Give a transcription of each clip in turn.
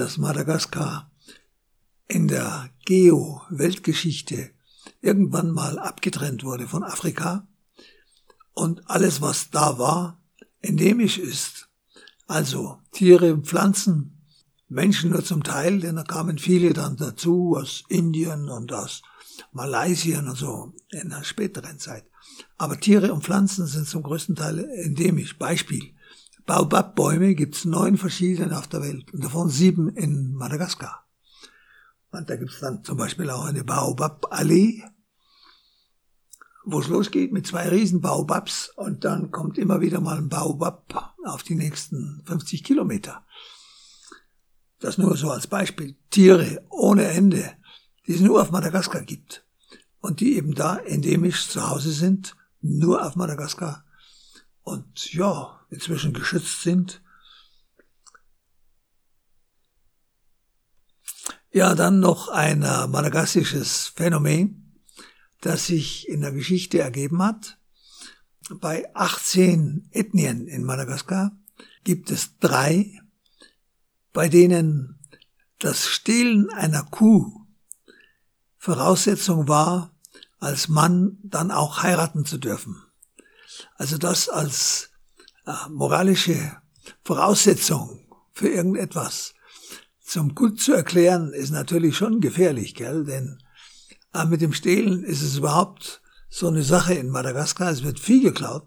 dass Madagaskar in der Geo-Weltgeschichte irgendwann mal abgetrennt wurde von Afrika und alles, was da war, endemisch ist. Also Tiere und Pflanzen, Menschen nur zum Teil, denn da kamen viele dann dazu aus Indien und aus Malaysia und so in einer späteren Zeit. Aber Tiere und Pflanzen sind zum größten Teil endemisch. Beispiel. Baobab-Bäume gibt es neun verschiedene auf der Welt und davon sieben in Madagaskar. Und da gibt es dann zum Beispiel auch eine Baobab-Allee, wo es losgeht mit zwei riesen Baobabs und dann kommt immer wieder mal ein Baobab auf die nächsten 50 Kilometer. Das nur so als Beispiel. Tiere ohne Ende, die es nur auf Madagaskar gibt und die eben da endemisch zu Hause sind, nur auf Madagaskar und ja, inzwischen geschützt sind. Ja, dann noch ein äh, madagassisches Phänomen, das sich in der Geschichte ergeben hat. Bei 18 Ethnien in Madagaskar gibt es drei, bei denen das Stehlen einer Kuh Voraussetzung war, als Mann dann auch heiraten zu dürfen. Also das als äh, moralische Voraussetzung für irgendetwas zum Gut zu erklären, ist natürlich schon gefährlich, gell? Denn äh, mit dem Stehlen ist es überhaupt so eine Sache in Madagaskar. Es wird viel geklaut.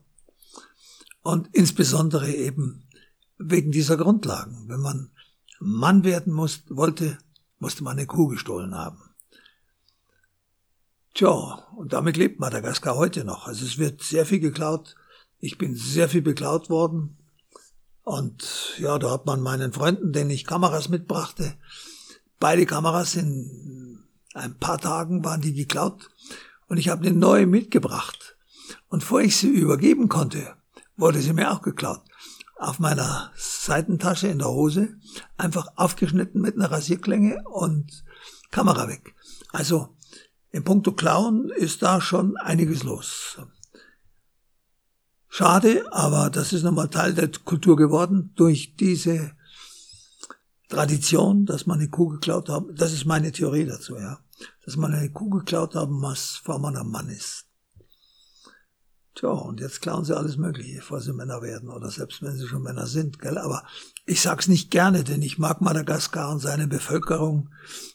Und insbesondere eben wegen dieser Grundlagen. Wenn man Mann werden muss, wollte, musste man eine Kuh gestohlen haben. Tja, und damit lebt Madagaskar heute noch. Also es wird sehr viel geklaut. Ich bin sehr viel beklaut worden. Und ja, da hat man meinen Freunden, denen ich Kameras mitbrachte, beide Kameras in ein paar Tagen waren die geklaut und ich habe eine neue mitgebracht. Und vor ich sie übergeben konnte, wurde sie mir auch geklaut. Auf meiner Seitentasche in der Hose, einfach aufgeschnitten mit einer Rasierklinge und Kamera weg. Also in puncto Klauen ist da schon einiges los. Schade, aber das ist nochmal Teil der Kultur geworden durch diese Tradition, dass man eine Kuh geklaut hat. Das ist meine Theorie dazu, ja. Dass man eine Kuh geklaut haben muss, bevor man ein Mann ist. Tja, und jetzt klauen sie alles Mögliche, bevor sie Männer werden oder selbst wenn sie schon Männer sind, gell? Aber ich sag's nicht gerne, denn ich mag Madagaskar und seine Bevölkerung.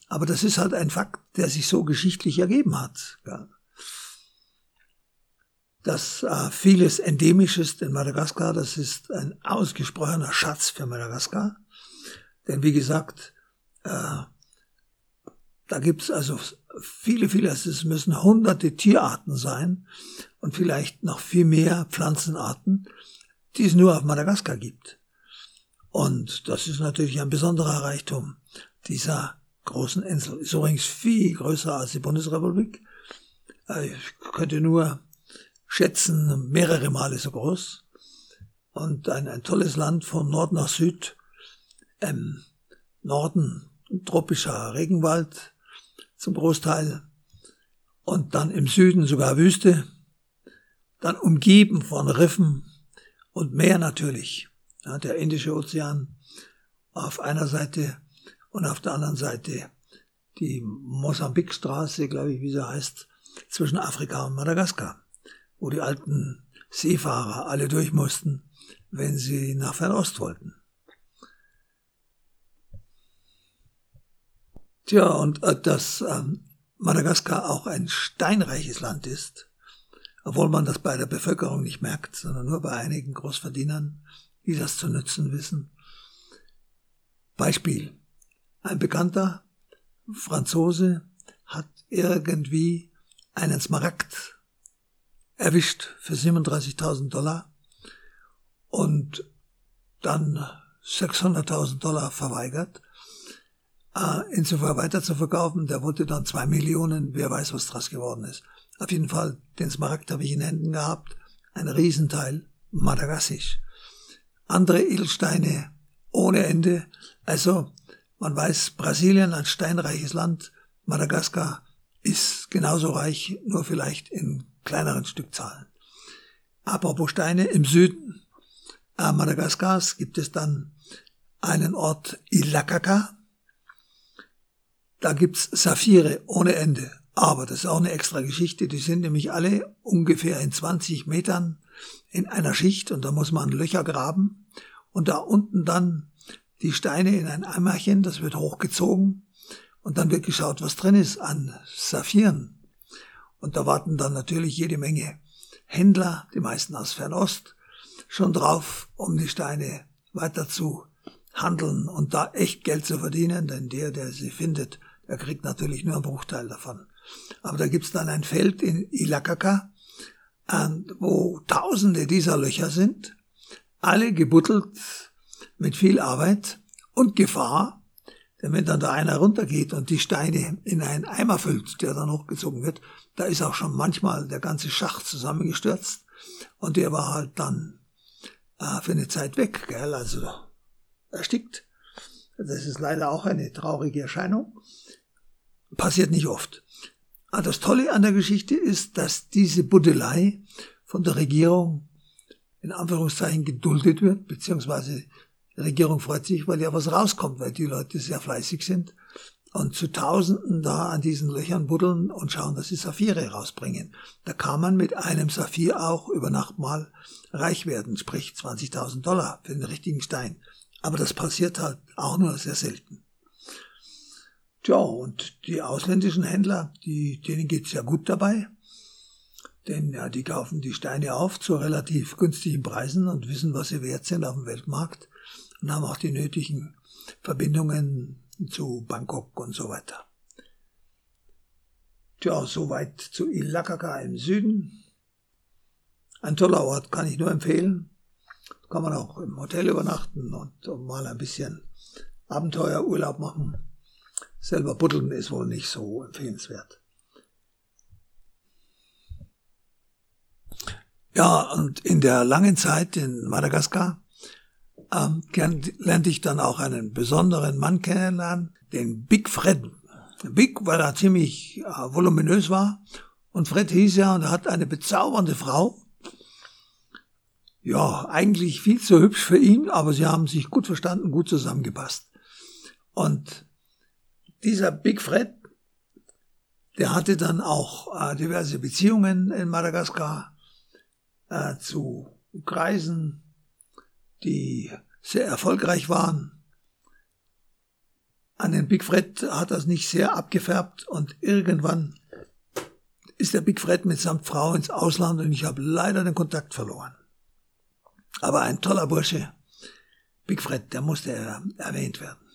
Aber das ist halt ein Fakt, der sich so geschichtlich ergeben hat. Gell? Dass äh, vieles endemisch ist in Madagaskar, das ist ein ausgesprochener Schatz für Madagaskar. Denn wie gesagt, äh, da gibt's also viele, viele, es müssen hunderte Tierarten sein und vielleicht noch viel mehr Pflanzenarten, die es nur auf Madagaskar gibt. Und das ist natürlich ein besonderer Reichtum dieser großen Insel. Ist übrigens viel größer als die Bundesrepublik. Äh, ich könnte nur schätzen, mehrere Male so groß. Und ein, ein tolles Land von Nord nach Süd. Im Norden tropischer Regenwald zum Großteil. Und dann im Süden sogar Wüste. Dann umgeben von Riffen und Meer natürlich. Ja, der Indische Ozean auf einer Seite und auf der anderen Seite die Mosambikstraße, glaube ich, wie sie heißt, zwischen Afrika und Madagaskar, wo die alten Seefahrer alle durch mussten, wenn sie nach Fernost wollten. Tja, und äh, dass ähm, Madagaskar auch ein steinreiches Land ist, obwohl man das bei der Bevölkerung nicht merkt, sondern nur bei einigen Großverdienern, die das zu nützen wissen. Beispiel. Ein bekannter Franzose hat irgendwie einen Smaragd erwischt für 37.000 Dollar und dann 600.000 Dollar verweigert, äh, insofern weiter zu verkaufen. Der wollte dann zwei Millionen, wer weiß, was draus geworden ist. Auf jeden Fall, den Smaragd habe ich in Händen gehabt, ein Riesenteil, madagassisch. Andere Edelsteine ohne Ende, also man weiß, Brasilien, ein steinreiches Land, Madagaskar ist genauso reich, nur vielleicht in kleineren Stückzahlen. Apropos Steine, im Süden äh, Madagaskars gibt es dann einen Ort Ilakaka, da gibt's Saphire ohne Ende. Aber das ist auch eine extra Geschichte. Die sind nämlich alle ungefähr in 20 Metern in einer Schicht und da muss man Löcher graben und da unten dann die Steine in ein Eimerchen, das wird hochgezogen und dann wird geschaut, was drin ist an Saphiren. Und da warten dann natürlich jede Menge Händler, die meisten aus Fernost, schon drauf, um die Steine weiter zu handeln und da echt Geld zu verdienen, denn der, der sie findet, der kriegt natürlich nur einen Bruchteil davon. Aber da gibt's dann ein Feld in Ilakaka, wo tausende dieser Löcher sind, alle gebuddelt mit viel Arbeit und Gefahr, denn wenn dann da einer runtergeht und die Steine in einen Eimer füllt, der dann hochgezogen wird, da ist auch schon manchmal der ganze Schacht zusammengestürzt und der war halt dann äh, für eine Zeit weg, gell, also erstickt. Das ist leider auch eine traurige Erscheinung. Passiert nicht oft. Aber das Tolle an der Geschichte ist, dass diese Buddelei von der Regierung in Anführungszeichen geduldet wird, beziehungsweise die Regierung freut sich, weil ja was rauskommt, weil die Leute sehr fleißig sind und zu Tausenden da an diesen Löchern buddeln und schauen, dass sie Saphire rausbringen. Da kann man mit einem Saphir auch über Nacht mal reich werden, sprich 20.000 Dollar für den richtigen Stein. Aber das passiert halt auch nur sehr selten. Tja, und die ausländischen Händler, die, denen geht's ja gut dabei. Denn ja, die kaufen die Steine auf zu relativ günstigen Preisen und wissen, was sie wert sind auf dem Weltmarkt und haben auch die nötigen Verbindungen zu Bangkok und so weiter. Tja, soweit zu Ilakaka im Süden. Ein toller Ort, kann ich nur empfehlen. Kann man auch im Hotel übernachten und mal ein bisschen Abenteuerurlaub machen. Selber buddeln ist wohl nicht so empfehlenswert. Ja, und in der langen Zeit in Madagaskar ähm, lernte ich dann auch einen besonderen Mann kennenlernen, den Big Fred. Big, weil er ziemlich äh, voluminös war. Und Fred hieß ja und hat eine bezaubernde Frau. Ja, eigentlich viel zu hübsch für ihn, aber sie haben sich gut verstanden, gut zusammengepasst. Und dieser Big Fred, der hatte dann auch äh, diverse Beziehungen in Madagaskar äh, zu Kreisen, die sehr erfolgreich waren. An den Big Fred hat das nicht sehr abgefärbt und irgendwann ist der Big Fred mitsamt Frau ins Ausland und ich habe leider den Kontakt verloren. Aber ein toller Bursche, Big Fred, der musste erwähnt werden.